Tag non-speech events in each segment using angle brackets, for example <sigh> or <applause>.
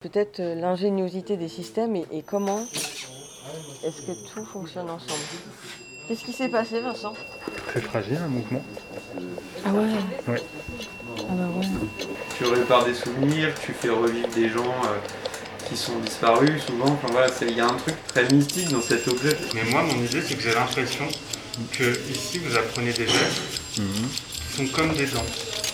Peut-être euh, l'ingéniosité des systèmes et, et comment est-ce que tout fonctionne ensemble. Qu'est-ce qui s'est passé, Vincent? Très fragile, un mouvement. Ah ouais? Ouais. Ah bah ouais. Tu répares des souvenirs, tu fais revivre des gens euh, qui sont disparus souvent. Enfin voilà, c'est- il y a un truc très mystique dans cet objet. Mais moi, mon idée, c'est que j'ai l'impression que ici, vous apprenez des gestes qui sont comme des danses.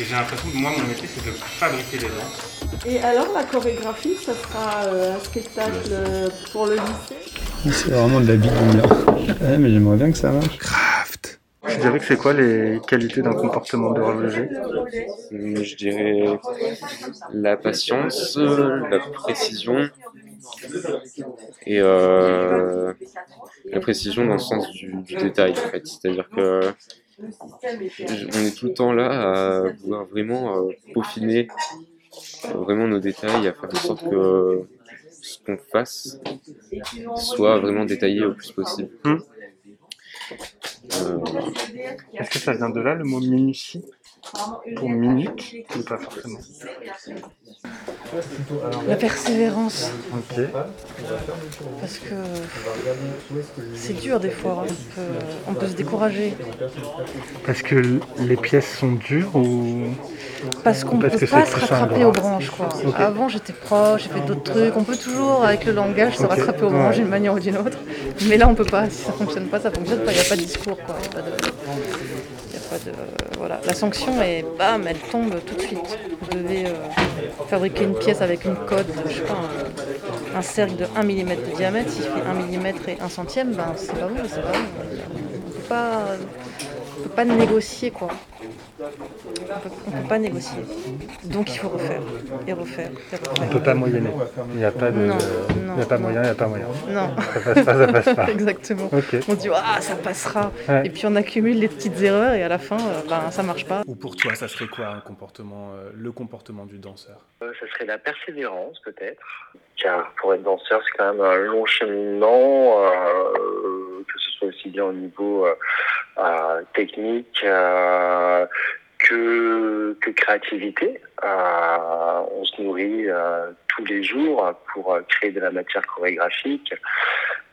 Et j'ai l'impression que moi, mon métier, c'est de fabriquer des danses. Et alors la chorégraphie, ça sera euh, un spectacle euh, pour le lycée? C'est vraiment de la bidouille là. Ouais, mais j'aimerais bien que ça marche. Tu dirais que c'est quoi les qualités d'un comportement d'horloger Hum, Je dirais la patience, euh, la précision et euh, la précision dans le sens du, du détail en fait. C'est-à-dire que on est tout le temps là à vouloir vraiment euh, peaufiner euh, vraiment nos détails, à faire en sorte que ce qu'on fasse soit vraiment détaillé au plus possible. Hum. Euh, Est-ce que ça vient de là, le mot minutie? Pour minute ou pas forcément La persévérance, Ok. parce que c'est dur des fois. hein. On peut, on peut se décourager. Parce que les pièces sont dures ou. Parce qu'on ne peut que pas se rattraper aux branches. Quoi. Avant, j'étais proche, j'ai fait d'autres trucs. On peut toujours, avec le langage, se rattraper aux branches d'une manière ou d'une autre. Mais là, on peut pas. Si ça fonctionne pas, ça fonctionne pas. Il n'y a pas de discours. Quoi. Il y a pas de... il y a pas de... Voilà. La sanction, est, bam, elle tombe tout de suite. Vous devez euh, fabriquer une pièce avec une cote, je sais pas, un, cercle de 1 mm de diamètre. S'il fait 1 mm et 1 centième, ben, c'est pas bon. C'est pas bon. On peut pas, peut pas négocier. quoi. On peut, on peut pas négocier. Donc il faut refaire et refaire et On refaire. peut pas moyenner. Il n'y a pas de. Non, Il non, n'y a pas non. moyen, il n'y a pas moyen. Non, Ça passe pas, ça passe pas. <laughs> exactement. On dit ah ça passera Ouais. et puis on accumule les petites erreurs et à la fin euh, ben ça marche pas. Ou pour toi, ça serait quoi un comportement, euh, le comportement du danseur? Euh, Ça serait la persévérance peut-être. Car pour être danseur, c'est quand même un long cheminement, euh, que ce soit aussi bien au niveau technique euh, que, que créativité. Euh, on se nourrit euh, tous les jours pour euh, créer de la matière chorégraphique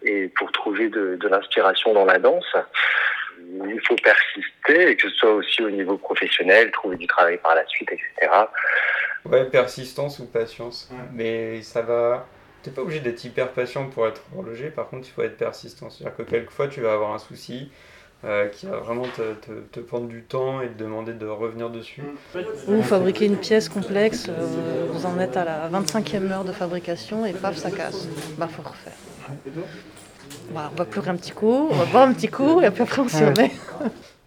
et pour trouver de, de l'inspiration dans la danse. Il faut persister, et que ce soit aussi au niveau professionnel, trouver du travail par la suite, etc. Ouais, persistance ou patience. Mais ça va. T'es pas obligé d'être hyper patient pour être horloger, par contre, il faut être persistant. C'est-à-dire que quelquefois, tu vas avoir un souci euh, qui va vraiment te, te, te prendre du temps et te demander de revenir dessus. Ou fabriquer une pièce complexe, euh, vous en êtes à la 25e heure de fabrication et paf ça casse. Bah faut refaire. Voilà, on va pleurer un petit coup, on va boire un petit coup et puis après on s'y remet.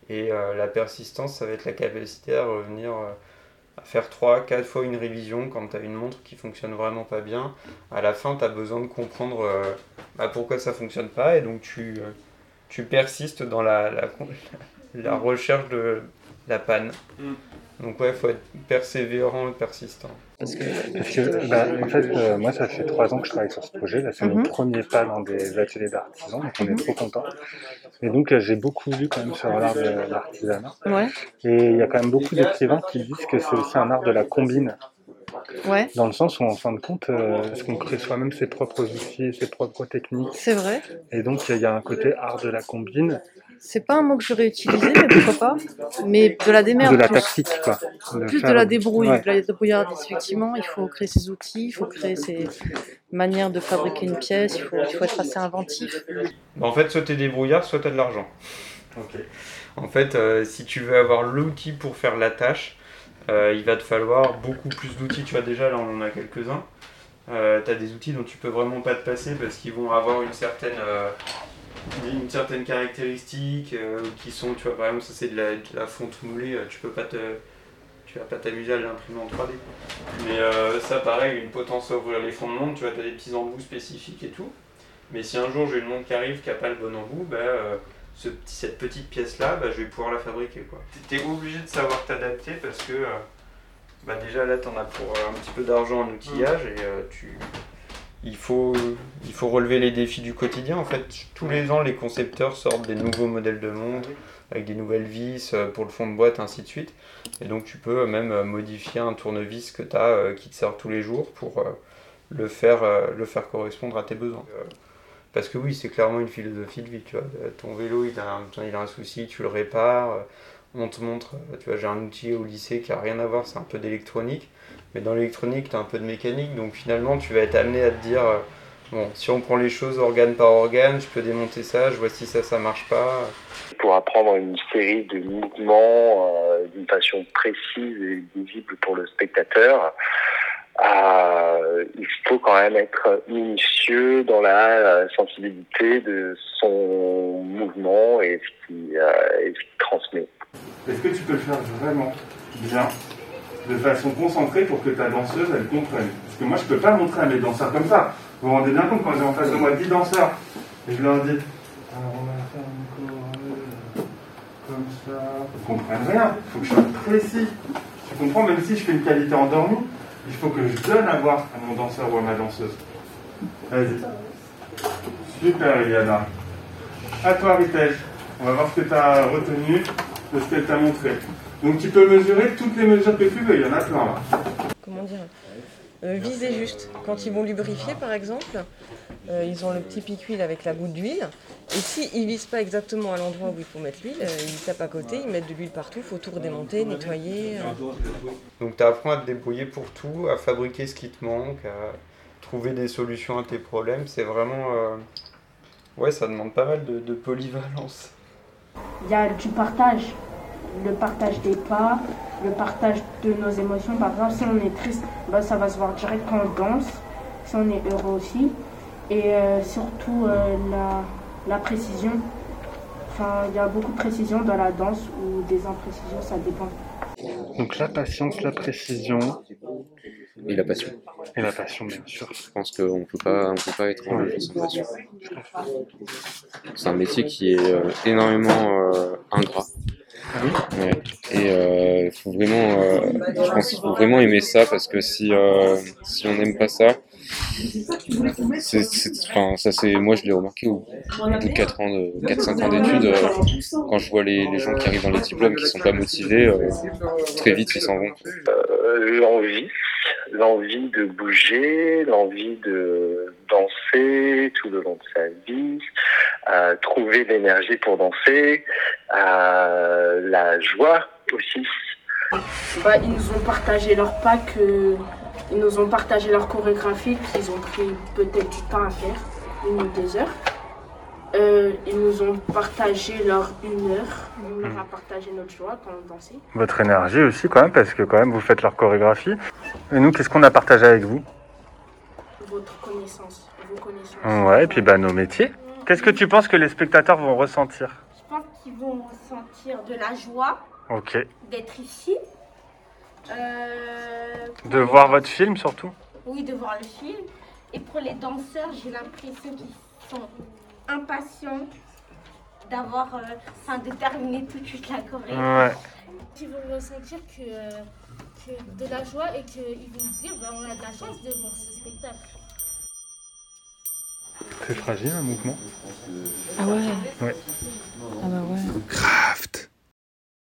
Et euh, la persistance, ça va être la capacité à revenir à faire 3, 4 fois une révision quand tu as une montre qui fonctionne vraiment pas bien. À la fin, tu as besoin de comprendre bah, pourquoi ça fonctionne pas et donc tu, tu persistes dans la, la, la recherche de la panne. Donc ouais, il faut être persévérant et persistant. Parce que, bah, en fait, euh, moi, ça fait trois ans que je travaille sur ce projet. Là, c'est mon Mhm. premier pas dans des ateliers d'artisans, donc on est trop contents. Et donc, euh, j'ai beaucoup lu quand même sur l'art de l'artisanat. Ouais, Et il y a quand même beaucoup d'écrivains qui disent que c'est aussi un art de la combine, ouais, dans le sens où, en fin de compte, euh, est-ce qu'on crée soi-même ses propres outils, ses propres techniques. c'est vrai. Et donc, il y a un côté art de la combine, C'est pas un mot que j'aurais utilisé, mais pourquoi pas. Mais de la démerde. de la tactique, quoi. De Plus de la débrouille, Ouais. de la débrouillardise. Effectivement, il faut créer ses outils, il faut créer ses manières de fabriquer une pièce, il faut, il faut être assez inventif. Bah, En fait, soit tu es débrouillard, soit tu as de l'argent. En fait, euh, si tu veux avoir l'outil pour faire la tâche, euh, il va te falloir beaucoup plus d'outils. Tu vois, déjà, là, on en a quelques-uns. tu as des outils dont tu peux vraiment pas te passer parce qu'ils vont avoir une certaine, euh, une certaine caractéristique euh, qui sont, tu vois, par exemple, ça c'est de la, fonte moulée, euh, tu peux pas te. Tu vas pas t'amuser à l'imprimer en 3D. Mais euh, ça, pareil, une potence à ouvrir les fonds de montre, tu vois, tu as des petits embouts spécifiques et tout. Mais si un jour j'ai une montre qui arrive qui n'a pas le bon embout, bah, euh, ce petit- cette petite pièce-là, bah, je vais pouvoir la fabriquer. Tu es obligé de savoir t'adapter parce que euh, bah, déjà là, tu en as pour euh, un petit peu d'argent en outillage et euh, tu, il faut, il faut relever les défis du quotidien. En fait, tous les ans, les concepteurs sortent des nouveaux modèles de montre avec des nouvelles vis pour le fond de boîte, ainsi de suite. Et donc, tu peux même modifier un tournevis que tu as qui te sert tous les jours pour le, faire, le faire correspondre à tes besoins. Parce que oui, c'est clairement une philosophie de vie. Tu vois. Ton vélo, il a, un, il a un souci, tu le répares. On te montre, tu vois, j'ai un outil au lycée qui a rien à voir, c'est un peu d'électronique. Mais dans l'électronique, tu as un peu de mécanique. Donc finalement, tu vas être amené à te dire Bon, si on prend les choses organe par organe, je peux démonter ça, je vois si ça, ça marche pas. Pour apprendre une série de mouvements euh, d'une façon précise et visible pour le spectateur, euh, il faut quand même être minutieux dans la euh, sensibilité de son mouvement et ce qu'il euh, transmet. Est-ce que tu peux le faire vraiment bien, de façon concentrée pour que ta danseuse, elle comprenne? Parce que moi, je peux pas montrer à mes danseurs comme ça. Vous vous rendez bien compte quand j'ai en face de moi 10 danseurs et je leur dis on va faire encore comme ça. Ils comprennent rien, il faut que je sois précis. Tu comprends, même si je fais une qualité endormie, il faut que je donne à voir à mon danseur ou à ma danseuse. Vas-y. Super Eliana. À toi Ritej. On va voir ce que tu as retenu ce qu'elle t'a montré. Donc tu peux mesurer toutes les mesures que tu veux, il y en a plein là. Comment dire? Euh, viser juste. Quand ils vont lubrifier, par exemple, euh, ils ont le petit pic huile avec la goutte d'huile. Et s'ils ne visent pas exactement à l'endroit où il faut mettre l'huile, euh, ils tapent à côté, ils mettent de l'huile partout, il faut tout redémonter, nettoyer. Donc tu apprends à te débrouiller pour tout, à fabriquer ce qui te manque, à trouver des solutions à tes problèmes. C'est vraiment... Ouais, ça demande pas mal de, de polyvalence. Il y a du partage le partage des pas, le partage de nos émotions. Par exemple, si on est triste, bah, ça va se voir direct quand on danse, si on est heureux aussi. Et euh, surtout euh, la, la, précision. Enfin, il y a beaucoup de précision dans la danse ou des imprécisions, ça dépend. Donc la patience, la précision. Et la passion. Et la passion, bien sûr. Je pense qu'on ne peut pas être en jeu sans passion. C'est un métier qui est euh, énormément ingrat. Et euh, il faut vraiment, euh, je pense qu'il faut vraiment aimer ça parce que si, euh, si on n'aime pas ça, c'est, enfin, ça c'est, moi je l'ai remarqué au, bout de 4 ans, de 4-5 ans d'études, quand je vois les, les, gens qui arrivent dans les diplômes qui sont pas motivés, très vite ils s'en vont. l'envie, l'envie de bouger, l'envie de danser tout le long de sa vie, trouver l'énergie pour danser, la joie aussi. Bah, ils nous ont partagé leur pack, ils nous ont partagé leur chorégraphie qu'ils ont pris peut-être du temps à faire, une ou deux heures. Euh, ils nous ont partagé leur une heure, on leur a partagé notre joie quand on dansait. Votre énergie aussi quand même, parce que quand même vous faites leur chorégraphie. Et nous, qu'est-ce qu'on a partagé avec vous? Votre connaissance, vos connaissances. Ouais, et puis bah, nos métiers. Qu'est-ce que tu penses que les spectateurs vont ressentir? Je pense qu'ils vont ressentir de la joie Ok. d'être ici. Euh, de voir votre film surtout Oui, de voir le film. Et pour les danseurs, j'ai l'impression qu'ils sont impatients d'avoir, euh, enfin, de terminer tout de suite la choré. Ouais. Ils vont ressentir que, que de la joie et qu'ils vont se dire, bah, on a de la chance de voir ce spectacle. C'est fragile un mouvement Ah ouais Ouais. Ah bah ouais. Grave